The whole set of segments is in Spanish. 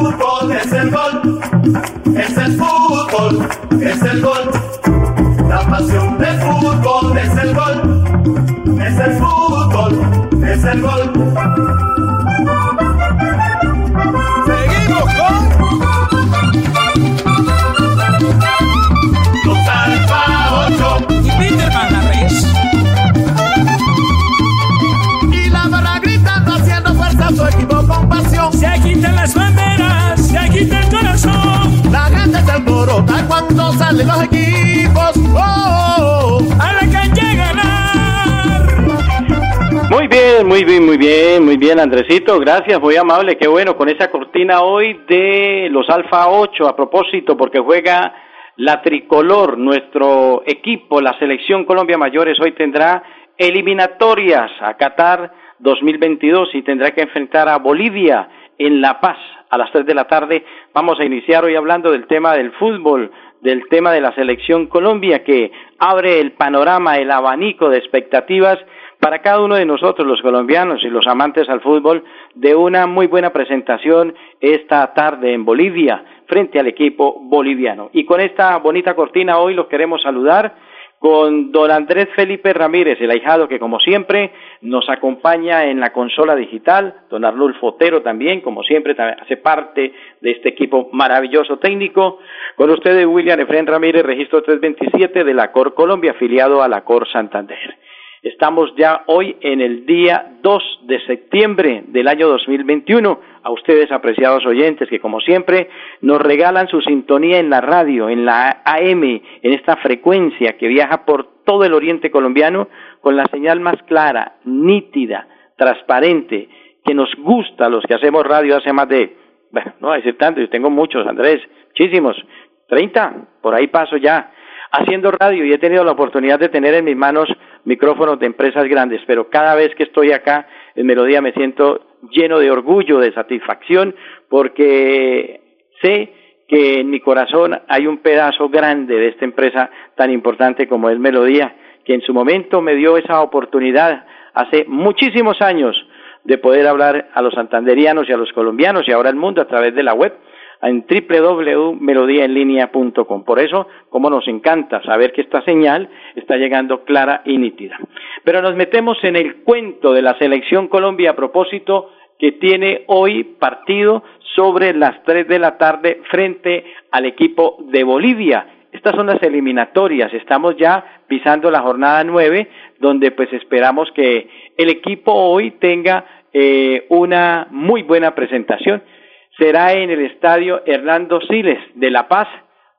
Fútbol es el gol. Es el fútbol, es el gol. La pasión del fútbol es el gol. Es el fútbol, es el gol. Salen los equipos. Oh, a la ganar. Muy bien, muy bien, muy bien, muy bien, Andresito. Gracias, muy amable. Qué bueno con esa cortina hoy de los Alfa 8 a propósito, porque juega la tricolor, nuestro equipo, la selección Colombia Mayores hoy tendrá eliminatorias a Qatar 2022 y tendrá que enfrentar a Bolivia en La Paz a las tres de la tarde. Vamos a iniciar hoy hablando del tema del fútbol, del tema de la selección Colombia que abre el panorama, el abanico de expectativas para cada uno de nosotros, los colombianos y los amantes al fútbol, de una muy buena presentación esta tarde en Bolivia frente al equipo boliviano. Y con esta bonita cortina hoy los queremos saludar con don Andrés Felipe Ramírez, el ahijado que como siempre nos acompaña en la consola digital, don Arnulfo Otero también, como siempre, hace parte de este equipo maravilloso técnico. Con ustedes William Efren Ramírez, registro 327 de la COR Colombia, afiliado a la COR Santander. Estamos ya hoy en el día 2 de septiembre del año 2021. A ustedes, apreciados oyentes, que como siempre nos regalan su sintonía en la radio, en la AM, en esta frecuencia que viaja por todo el oriente colombiano con la señal más clara, nítida, transparente, que nos gusta a los que hacemos radio hace más de, bueno, no decir tanto, yo tengo muchos, Andrés, muchísimos, 30, por ahí paso ya haciendo radio y he tenido la oportunidad de tener en mis manos micrófonos de empresas grandes, pero cada vez que estoy acá en Melodía me siento lleno de orgullo, de satisfacción, porque sé que en mi corazón hay un pedazo grande de esta empresa tan importante como es Melodía, que en su momento me dio esa oportunidad hace muchísimos años de poder hablar a los santanderianos y a los colombianos y ahora al mundo a través de la web en www.melodiaenlinea.com. Por eso, como nos encanta saber que esta señal está llegando clara y nítida. Pero nos metemos en el cuento de la selección Colombia a propósito que tiene hoy partido sobre las tres de la tarde frente al equipo de Bolivia. Estas son las eliminatorias, estamos ya pisando la jornada nueve, donde pues esperamos que el equipo hoy tenga eh, una muy buena presentación será en el estadio Hernando Siles de La Paz,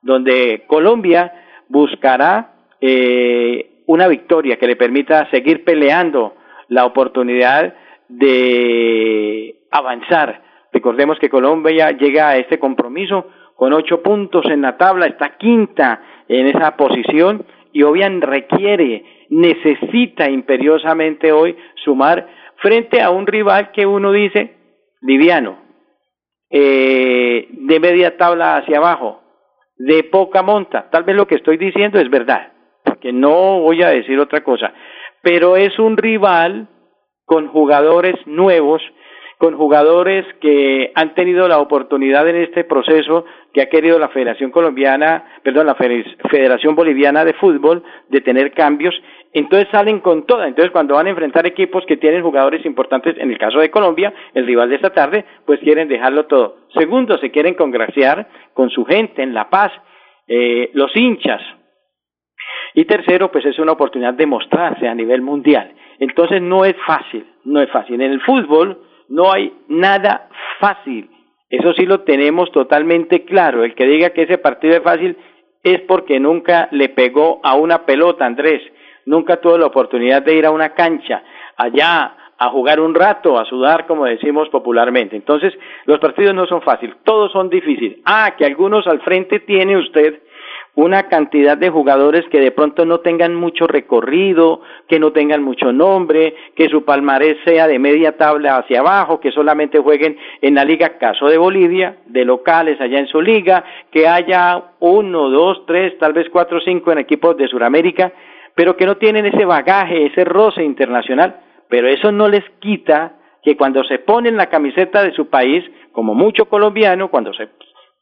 donde Colombia buscará eh, una victoria que le permita seguir peleando la oportunidad de avanzar. Recordemos que Colombia llega a este compromiso con ocho puntos en la tabla, está quinta en esa posición y obviamente requiere, necesita imperiosamente hoy sumar frente a un rival que uno dice liviano, eh, de media tabla hacia abajo, de poca monta. Tal vez lo que estoy diciendo es verdad, porque no voy a decir otra cosa, pero es un rival con jugadores nuevos con jugadores que han tenido la oportunidad en este proceso que ha querido la Federación Colombiana, perdón, la Federación Boliviana de Fútbol de tener cambios, entonces salen con toda. Entonces cuando van a enfrentar equipos que tienen jugadores importantes, en el caso de Colombia, el rival de esta tarde, pues quieren dejarlo todo. Segundo, se quieren congraciar con su gente en La Paz, eh, los hinchas. Y tercero, pues es una oportunidad de mostrarse a nivel mundial. Entonces no es fácil, no es fácil. En el fútbol, no hay nada fácil. Eso sí lo tenemos totalmente claro. El que diga que ese partido es fácil es porque nunca le pegó a una pelota, Andrés. Nunca tuvo la oportunidad de ir a una cancha allá a jugar un rato, a sudar, como decimos popularmente. Entonces, los partidos no son fáciles, todos son difíciles. Ah, que algunos al frente tiene usted una cantidad de jugadores que de pronto no tengan mucho recorrido, que no tengan mucho nombre, que su palmarés sea de media tabla hacia abajo, que solamente jueguen en la liga, caso de Bolivia, de locales allá en su liga, que haya uno, dos, tres, tal vez cuatro cinco en equipos de Sudamérica, pero que no tienen ese bagaje, ese roce internacional, pero eso no les quita que cuando se ponen la camiseta de su país, como mucho colombiano, cuando se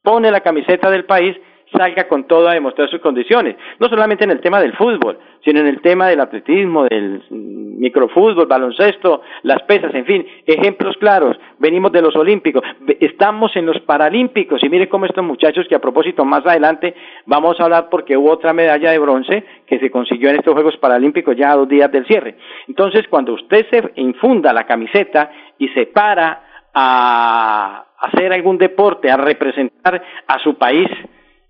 pone la camiseta del país, salga con todo a demostrar sus condiciones, no solamente en el tema del fútbol, sino en el tema del atletismo, del microfútbol, baloncesto, las pesas, en fin, ejemplos claros. Venimos de los Olímpicos, estamos en los Paralímpicos y mire cómo estos muchachos que a propósito más adelante vamos a hablar porque hubo otra medalla de bronce que se consiguió en estos Juegos Paralímpicos ya a dos días del cierre. Entonces, cuando usted se infunda la camiseta y se para a hacer algún deporte, a representar a su país,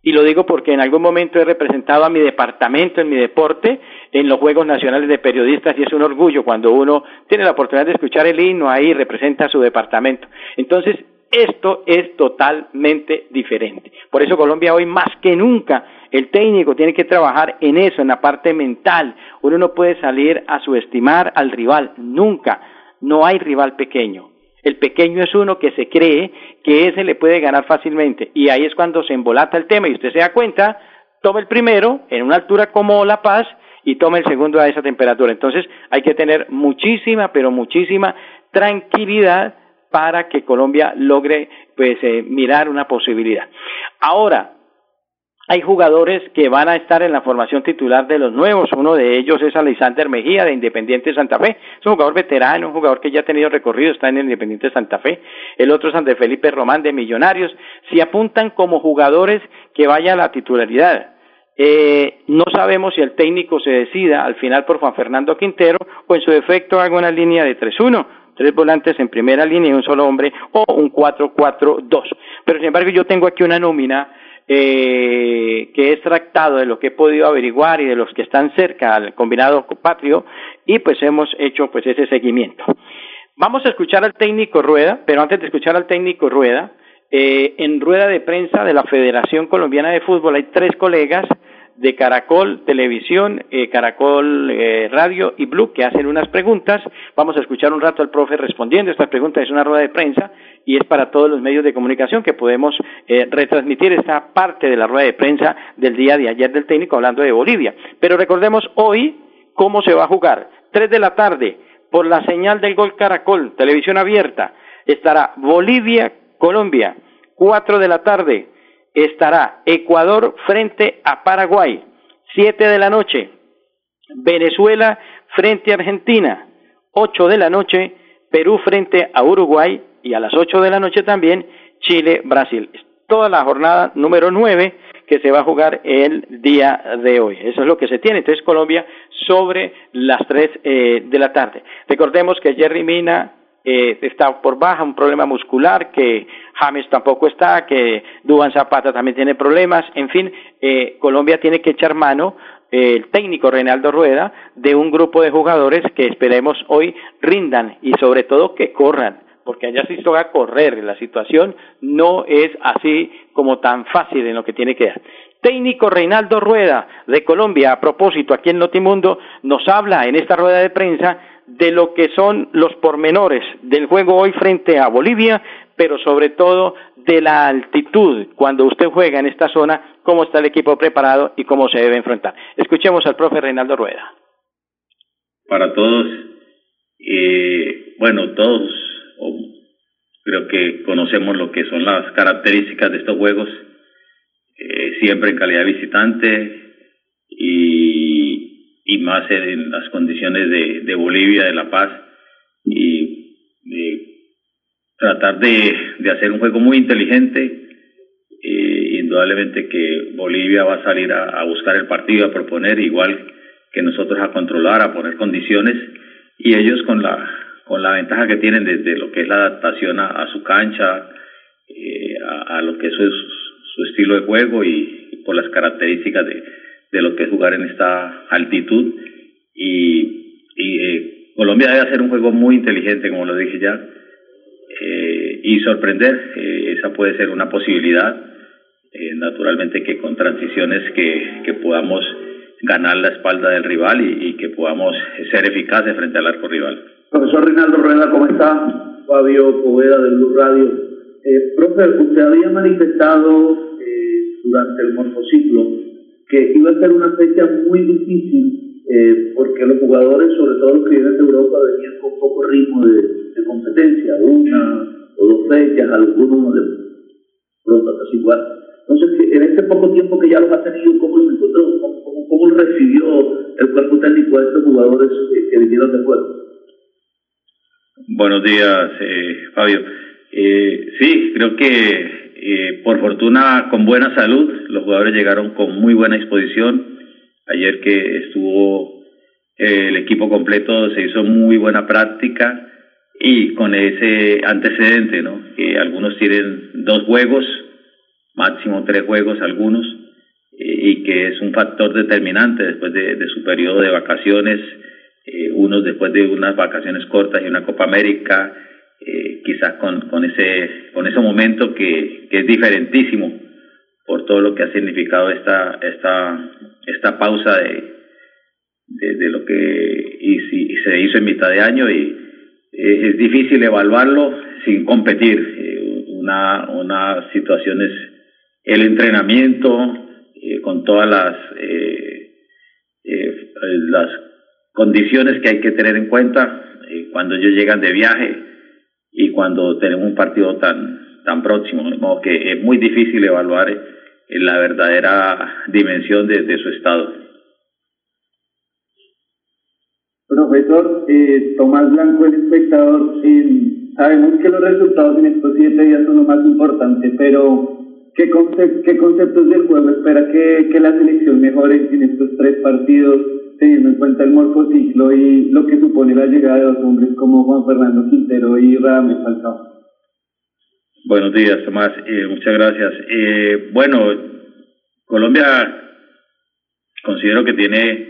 y lo digo porque en algún momento he representado a mi departamento en mi deporte en los Juegos Nacionales de Periodistas y es un orgullo cuando uno tiene la oportunidad de escuchar el himno ahí representa a su departamento. Entonces, esto es totalmente diferente. Por eso Colombia hoy más que nunca el técnico tiene que trabajar en eso, en la parte mental. Uno no puede salir a subestimar al rival, nunca. No hay rival pequeño. El pequeño es uno que se cree que ese le puede ganar fácilmente. Y ahí es cuando se embolata el tema y usted se da cuenta, toma el primero en una altura como La Paz y toma el segundo a esa temperatura. Entonces hay que tener muchísima, pero muchísima tranquilidad para que Colombia logre pues eh, mirar una posibilidad. Ahora, hay jugadores que van a estar en la formación titular de los nuevos. Uno de ellos es Alexander Mejía de Independiente Santa Fe. Es un jugador veterano, un jugador que ya ha tenido recorrido, está en el Independiente Santa Fe. El otro es Andrés Felipe Román de Millonarios. Si apuntan como jugadores que vayan a la titularidad. Eh, no sabemos si el técnico se decida al final por Juan Fernando Quintero o en su defecto haga una línea de 3-1 tres volantes en primera línea y un solo hombre, o un 4-4-2. Pero sin embargo yo tengo aquí una nómina eh, que es tractado de lo que he podido averiguar y de los que están cerca al combinado patrio y pues hemos hecho pues ese seguimiento. Vamos a escuchar al técnico Rueda, pero antes de escuchar al técnico Rueda, eh, en rueda de prensa de la Federación Colombiana de Fútbol hay tres colegas de Caracol Televisión, eh, Caracol eh, Radio y Blue que hacen unas preguntas. Vamos a escuchar un rato al profe respondiendo. Esta pregunta es una rueda de prensa y es para todos los medios de comunicación que podemos eh, retransmitir esta parte de la rueda de prensa del día de ayer del técnico hablando de Bolivia. Pero recordemos hoy cómo se va a jugar. Tres de la tarde por la señal del Gol Caracol, televisión abierta, estará Bolivia, Colombia. Cuatro de la tarde estará Ecuador frente a Paraguay, siete de la noche, Venezuela frente a Argentina, ocho de la noche, Perú frente a Uruguay y a las ocho de la noche también Chile, Brasil. Toda la jornada número nueve que se va a jugar el día de hoy. Eso es lo que se tiene. Entonces Colombia sobre las tres eh, de la tarde. Recordemos que Jerry Mina eh, está por baja, un problema muscular, que James tampoco está, que Duban Zapata también tiene problemas, en fin, eh, Colombia tiene que echar mano eh, el técnico Reinaldo Rueda de un grupo de jugadores que esperemos hoy rindan y sobre todo que corran, porque allá se toca correr, la situación no es así como tan fácil en lo que tiene que dar. Técnico Reinaldo Rueda de Colombia, a propósito, aquí en Notimundo, nos habla en esta rueda de prensa de lo que son los pormenores del juego hoy frente a Bolivia, pero sobre todo de la altitud cuando usted juega en esta zona, cómo está el equipo preparado y cómo se debe enfrentar. Escuchemos al profe Reinaldo Rueda. Para todos, eh, bueno, todos creo que conocemos lo que son las características de estos juegos, eh, siempre en calidad visitante y y más en las condiciones de, de Bolivia, de La Paz, y de tratar de, de hacer un juego muy inteligente. Eh, indudablemente que Bolivia va a salir a, buscar el partido, a proponer, igual que nosotros a controlar, a poner condiciones, y ellos con la, con la ventaja que tienen desde lo que es la adaptación a, su cancha, eh, a, lo que es su, estilo de juego y, por las características de, lo que es jugar en esta altitud. Y, y eh, Colombia debe hacer un juego muy inteligente, como lo dije ya, eh, y sorprender. Eh, esa puede ser una posibilidad. Eh, naturalmente que con transiciones que podamos ganar la espalda del rival y, que podamos ser eficaces frente al arco rival. Profesor Rinaldo Rueda, ¿cómo está? Fabio Poveda del Blue Radio. Eh, profe, usted había manifestado durante el morfociclo que iba a ser una fecha muy difícil eh, porque los jugadores, sobre todo los que vienen de Europa, venían con poco ritmo de, competencia, una o dos fechas, algunos de pronto casi igual. Entonces, en este poco tiempo que ya los ha tenido, ¿cómo lo encontró? ¿Cómo, recibió el cuerpo técnico a estos jugadores que, vinieron de fuera? Buenos días, eh, Fabio. Eh, sí, creo que eh, por fortuna, con buena salud, los jugadores llegaron con muy buena disposición. Ayer que estuvo eh, el equipo completo, se hizo muy buena práctica y con ese antecedente, ¿no? Que algunos tienen dos juegos, máximo tres juegos algunos, y que es un factor determinante después de, su periodo de vacaciones, eh, unos después de unas vacaciones cortas y una Copa América, eh, quizás con, con, ese, con ese momento que, que es diferentísimo por todo lo que ha significado esta, esta, esta pausa de, de, lo que y, se hizo en mitad de año y eh, es difícil evaluarlo sin competir. Eh, una, una situación es el entrenamiento eh, con todas las, las condiciones que hay que tener en cuenta cuando ellos llegan de viaje y cuando tenemos un partido tan, tan próximo. De modo que es muy difícil evaluar la verdadera dimensión de, su estado. Profesor eh, Tomás Blanco, el espectador, eh, sabemos que los resultados en estos siete días son lo más importante, pero ¿qué, qué conceptos del juego espera que, que la selección mejore en estos tres partidos, teniendo en cuenta el morfociclo y lo que supone la llegada de dos hombres como Juan Fernando Quintero y Radamés Falcao? Buenos días, Tomás. Eh, muchas gracias. Eh, bueno, Colombia considero que tiene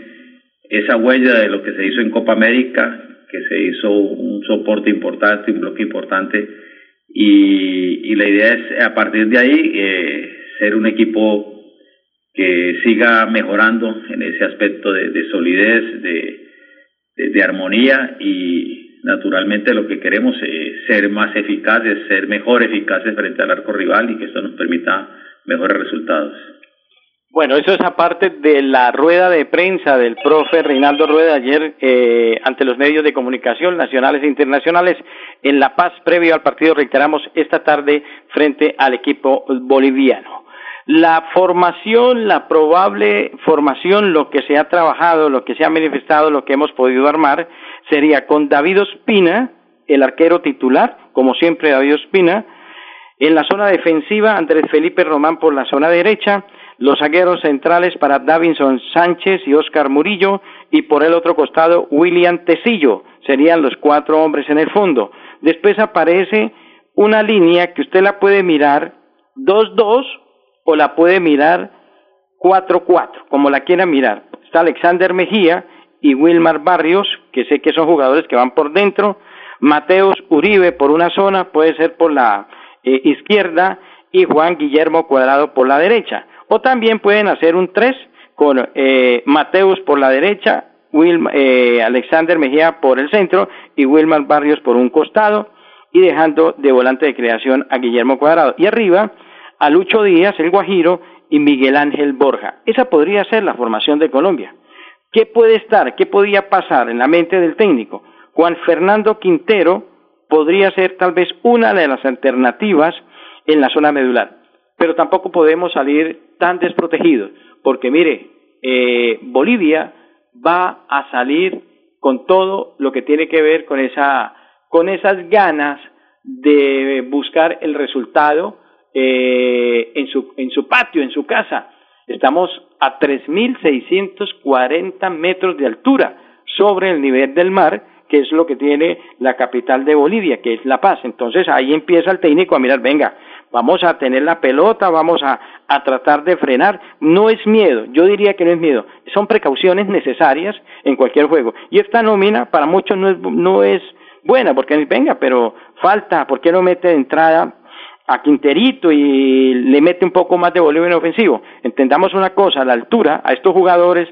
esa huella de lo que se hizo en Copa América, que se hizo un soporte importante, un bloque importante, y, la idea es a partir de ahí eh, ser un equipo que siga mejorando en ese aspecto de, solidez, de, armonía y, naturalmente lo que queremos es ser más eficaces, ser mejor eficaces frente al arco rival y que esto nos permita mejores resultados. Bueno, eso es aparte de la rueda de prensa del profe Reinaldo Rueda ayer eh, ante los medios de comunicación nacionales e internacionales en La Paz, previo al partido, reiteramos, esta tarde frente al equipo boliviano. La formación, la probable formación, lo que se ha trabajado, lo que se ha manifestado, lo que hemos podido armar, sería con David Ospina, el arquero titular, como siempre David Ospina, en la zona defensiva Andrés Felipe Román por la zona derecha, los zagueros centrales para Davinson Sánchez y Oscar Murillo y por el otro costado William Tecillo, serían los cuatro hombres en el fondo. Después aparece una línea que usted la puede mirar 2-2 o la puede mirar 4-4, como la quiera mirar. Está Alexander Mejía y Wilmar Barrios, que sé que son jugadores que van por dentro, Mateus Uribe por una zona, puede ser por la eh, izquierda, y Juan Guillermo Cuadrado por la derecha. O también pueden hacer un 3 con eh, Mateus por la derecha, Will, eh, Alexander Mejía por el centro y Wilmar Barrios por un costado y dejando de volante de creación a Guillermo Cuadrado. Y arriba a Lucho Díaz, el Guajiro, y Miguel Ángel Borja. Esa podría ser la formación de Colombia. ¿Qué puede estar, qué podría pasar en la mente del técnico? Juan Fernando Quintero podría ser tal vez una de las alternativas en la zona medular, pero tampoco podemos salir tan desprotegidos, porque mire, eh, Bolivia va a salir con todo lo que tiene que ver con esa, con esas ganas de buscar el resultado eh, en su en su patio, en su casa. Estamos a 3.640 metros de altura sobre el nivel del mar, que es lo que tiene la capital de Bolivia, que es La Paz. Entonces ahí empieza el técnico a mirar, venga, vamos a tener la pelota, vamos a, a tratar de frenar. No es miedo, yo diría que no es miedo, son precauciones necesarias en cualquier juego. Y esta nómina para muchos no es, no es buena, porque venga, pero falta, ¿por qué no mete de entrada a Quinterito y le mete un poco más de volumen ofensivo? Entendamos una cosa, a la altura, a estos jugadores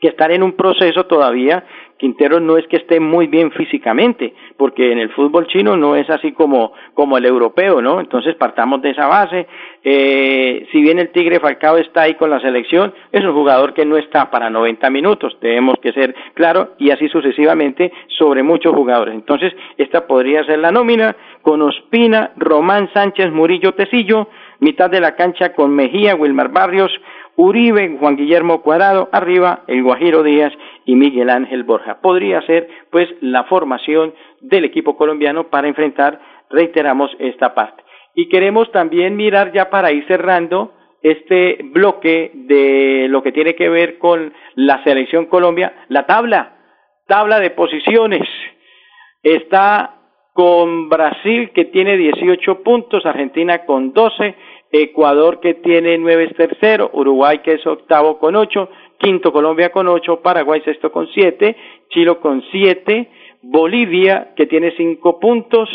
que están en un proceso todavía Quintero no es que esté muy bien físicamente, porque en el fútbol chino no es así como, como el europeo, ¿no? Entonces partamos de esa base. Eh, si bien el Tigre Falcao está ahí con la selección, es un jugador que no está para 90 minutos, tenemos que ser claro, y así sucesivamente sobre muchos jugadores. Entonces, esta podría ser la nómina con Ospina, Román Sánchez, Murillo Tecillo, mitad de la cancha con Mejía, Wilmar Barrios, Uribe, Juan Guillermo Cuadrado, arriba el Guajiro Díaz y Miguel Ángel Borja. Podría ser pues la formación del equipo colombiano para enfrentar, reiteramos, esta parte. Y queremos también mirar ya para ir cerrando este bloque de lo que tiene que ver con la selección Colombia, la tabla, tabla de posiciones. Está con Brasil que tiene 18 puntos, Argentina con 12, Ecuador que tiene nueve es tercero, Uruguay que es octavo con ocho, quinto Colombia con ocho, Paraguay sexto con siete, Chile con siete, Bolivia que tiene cinco puntos,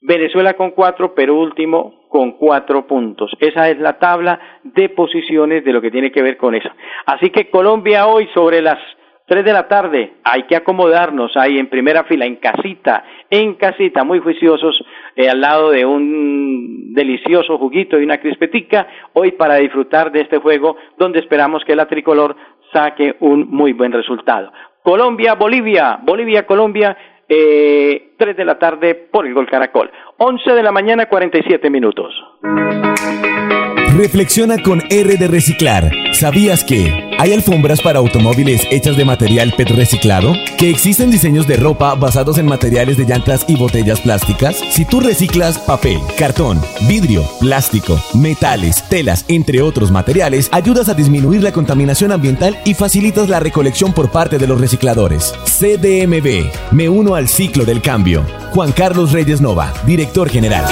Venezuela con cuatro, Perú último con cuatro puntos. Esa es la tabla de posiciones de lo que tiene que ver con eso. Así que Colombia hoy sobre las Tres de la tarde, hay que acomodarnos ahí en primera fila, en casita, en casita, muy juiciosos, eh, al lado de un delicioso juguito y una crispetica, hoy para disfrutar de este juego donde esperamos que la tricolor saque un muy buen resultado. Colombia, Bolivia, Bolivia, Colombia, eh, 3 de la tarde por el Gol Caracol. 11 de la mañana, 47 minutos. Reflexiona con R de Reciclar. ¿Sabías que hay alfombras para automóviles hechas de material PET reciclado? ¿Que existen diseños de ropa basados en materiales de llantas y botellas plásticas? Si tú reciclas papel, cartón, vidrio, plástico, metales, telas, entre otros materiales, ayudas a disminuir la contaminación ambiental y facilitas la recolección por parte de los recicladores. CDMB. Me uno al ciclo del cambio. Juan Carlos Reyes Nova, director general.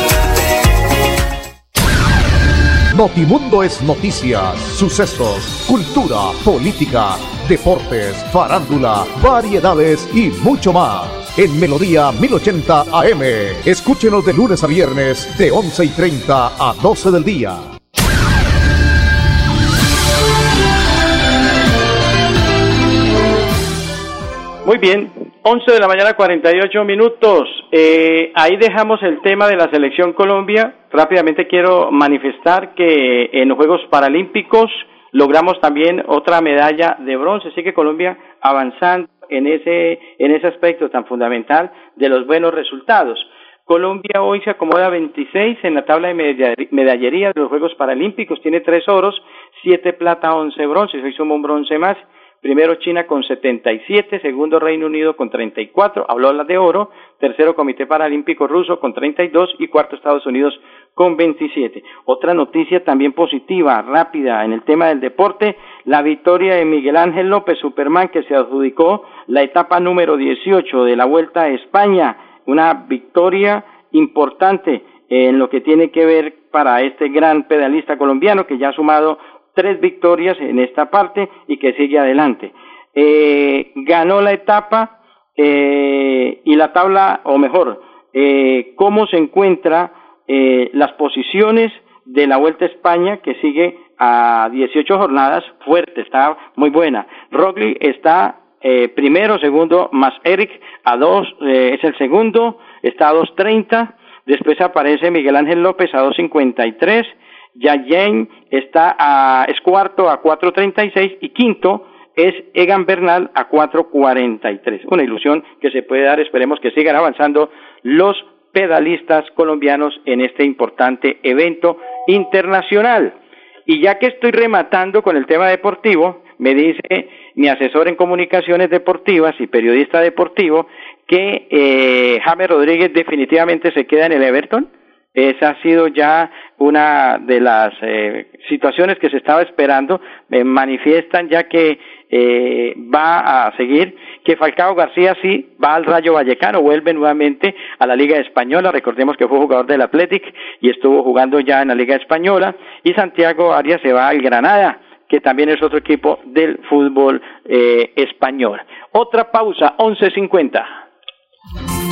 Notimundo es noticias, sucesos, cultura, política, deportes, farándula, variedades y mucho más. En Melodía 1080 AM. Escúchenos de lunes a viernes de 11 y 30 a 12 del día. Muy bien, 11 de la mañana 48 minutos. Eh, ahí dejamos el tema de la selección Colombia. Rápidamente quiero manifestar que en los Juegos Paralímpicos logramos también otra medalla de bronce. Así que Colombia avanzando en ese, en ese aspecto tan fundamental de los buenos resultados. Colombia hoy se acomoda 26 en la tabla de medallería de los Juegos Paralímpicos. Tiene tres oros, siete plata, once bronces. Hoy suma un bronce más primero China con 77, segundo Reino Unido con 34, habló las de oro, tercero Comité Paralímpico Ruso con 32 y cuarto Estados Unidos con 27. Otra noticia también positiva, rápida en el tema del deporte, la victoria de Miguel Ángel López Superman que se adjudicó la etapa número 18 de la Vuelta a España, una victoria importante en lo que tiene que ver para este gran pedalista colombiano que ya ha sumado tres victorias en esta parte y que sigue adelante. Eh, ganó la etapa eh, y la tabla, o mejor, eh, cómo se encuentra eh, las posiciones de la Vuelta a España que sigue a 18 jornadas fuerte, está muy buena. Rogli está eh, primero, segundo, más Eric a dos, es el segundo, está a 2.30. Después aparece Miguel Ángel López a 2.53 Yayen está a, es cuarto a 4.36 y quinto es Egan Bernal a 4.43. Una ilusión que se puede dar, esperemos que sigan avanzando los pedalistas colombianos en este importante evento internacional. Y ya que estoy rematando con el tema deportivo, me dice mi asesor en comunicaciones deportivas y periodista deportivo que eh, James Rodríguez definitivamente se queda en el Everton esa ha sido ya una de las eh, situaciones que se estaba esperando. Me manifiestan ya que eh, va a seguir, que Falcao García sí va al Rayo Vallecano, vuelve nuevamente a la Liga Española, recordemos que fue jugador del Athletic y estuvo jugando ya en la Liga Española, y Santiago Arias se va al Granada, que también es otro equipo del fútbol eh, español. Otra pausa, 11.50.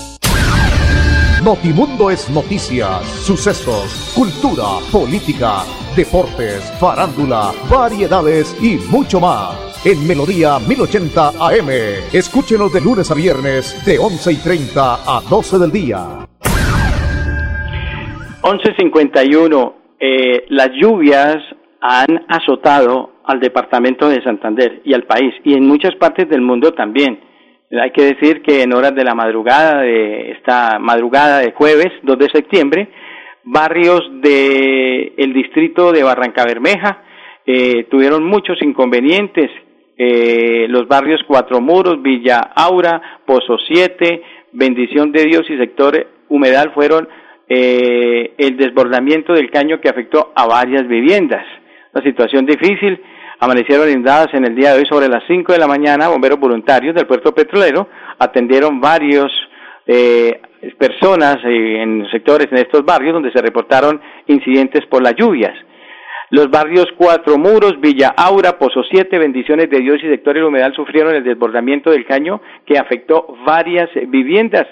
Notimundo es noticias, sucesos, cultura, política deportes, farándula, variedades y mucho más. En Melodía 1080 AM. Escúchenos de lunes a viernes de 11 y 30 a 12 del día. 11.51. Eh, las lluvias han azotado al departamento de Santander y al país y en muchas partes del mundo también. Hay que decir que en horas de la madrugada de esta madrugada de jueves 2 de septiembre barrios del el distrito de Barranca Bermeja eh, tuvieron muchos inconvenientes. Eh, los barrios Cuatro Muros, Villa Aura, Pozo Siete, Bendición de Dios y sector Humedal fueron eh, el desbordamiento del caño que afectó a varias viviendas. Una situación difícil. Amanecieron inundadas en el día de hoy sobre las 5 de la mañana. Bomberos voluntarios del puerto petrolero atendieron varios eh, personas eh, en sectores en estos barrios donde se reportaron incidentes por las lluvias. Los barrios Cuatro Muros, Villa Aura, Pozo Siete, Bendiciones de Dios y sectores humedal sufrieron el desbordamiento del caño que afectó varias viviendas.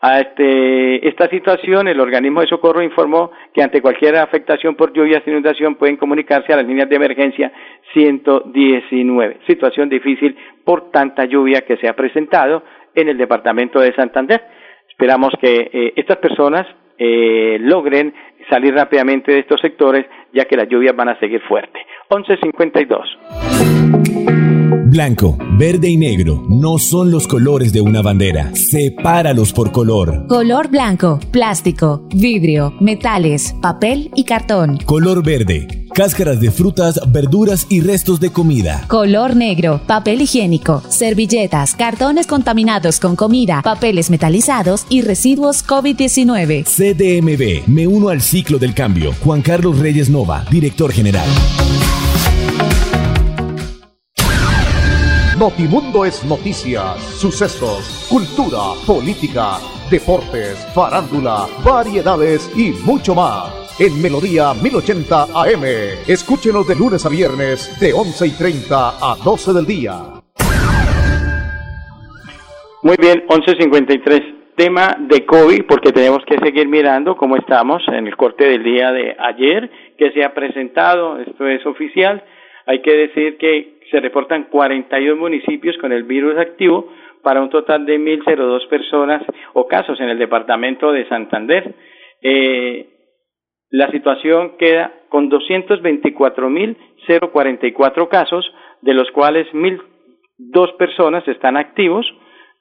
A este, esta situación, el organismo de socorro informó que ante cualquier afectación por lluvias e inundación pueden comunicarse a las líneas de emergencia 119. Situación difícil por tanta lluvia que se ha presentado en el departamento de Santander. Esperamos que eh, estas personas eh, logren salir rápidamente de estos sectores, ya que las lluvias van a seguir fuertes. 11.52. Blanco, verde y negro no son los colores de una bandera. Sepáralos por color. Color blanco, plástico, vidrio, metales, papel y cartón. Color verde cáscaras de frutas, verduras y restos de comida. Color negro, papel higiénico, servilletas, cartones contaminados con comida, papeles metalizados y residuos COVID-19. CDMB, me uno al ciclo del cambio. Juan Carlos Reyes Nova, director general. Notimundo es noticias, sucesos, cultura, política, deportes, farándula, variedades y mucho más en Melodía 1080 AM. Escúchenos de lunes a viernes de 11 y 30 a 12 del día. Muy bien, 11.53. Tema de COVID, porque tenemos que seguir mirando cómo estamos en el corte del día de ayer, que se ha presentado, esto es oficial. Hay que decir que se reportan 41 municipios con el virus activo para un total de 1.002 personas o casos en el departamento de Santander. Eh, la situación queda con 224.044 casos, de los cuales 1.002 personas están activos,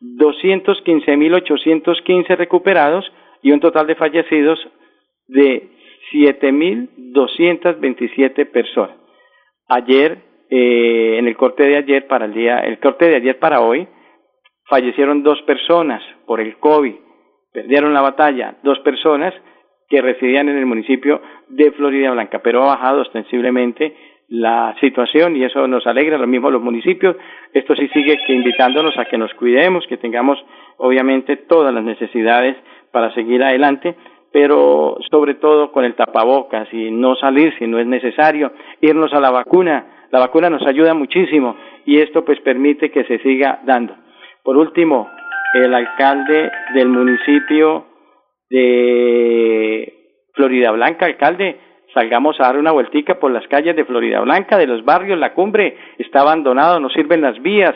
215.815 recuperados y un total de fallecidos de 7.227 personas. Ayer, eh, en el corte de ayer para el día, el corte de ayer para hoy, fallecieron dos personas por el COVID, perdieron la batalla, dos personas que residían en el municipio de Florida Blanca, pero ha bajado ostensiblemente la situación y eso nos alegra, lo mismo los municipios. Esto sí sigue que invitándonos a que nos cuidemos, que tengamos obviamente todas las necesidades para seguir adelante, pero sobre todo con el tapabocas y no salir si no es necesario, irnos a la vacuna. La vacuna nos ayuda muchísimo y esto pues permite que se siga dando. Por último, el alcalde del municipio de Florida Blanca, alcalde, salgamos a dar una vueltica por las calles de Florida Blanca, de los barrios, la cumbre está abandonado, no sirven las vías,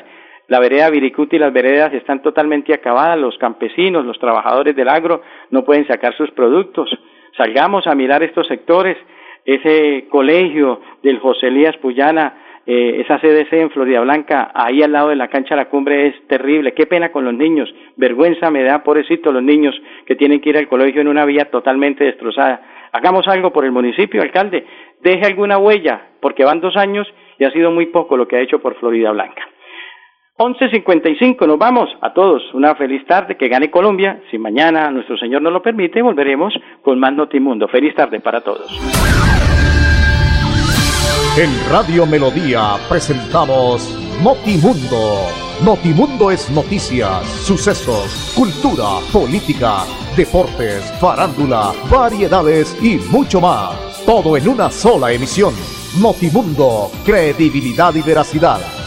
la vereda Viricuti y las veredas están totalmente acabadas, los campesinos, los trabajadores del agro no pueden sacar sus productos. Salgamos a mirar estos sectores, ese colegio del José Elías Puyana eh, esa CDC en Florida Blanca, ahí al lado de la cancha de la cumbre es terrible. Qué pena con los niños, vergüenza me da, pobrecito, los niños que tienen que ir al colegio en una vía totalmente destrozada. Hagamos algo por el municipio, alcalde, deje alguna huella, porque van dos años y ha sido muy poco lo que ha hecho por Florida Blanca. 11.55, nos vamos a todos. Una feliz tarde, que gane Colombia. Si mañana nuestro Señor nos lo permite, volveremos con más Notimundo. Feliz tarde para todos. En Radio Melodía presentamos Notimundo. Notimundo es noticias, sucesos, cultura, política, deportes, farándula, variedades y mucho más. Todo en una sola emisión. Notimundo, credibilidad y veracidad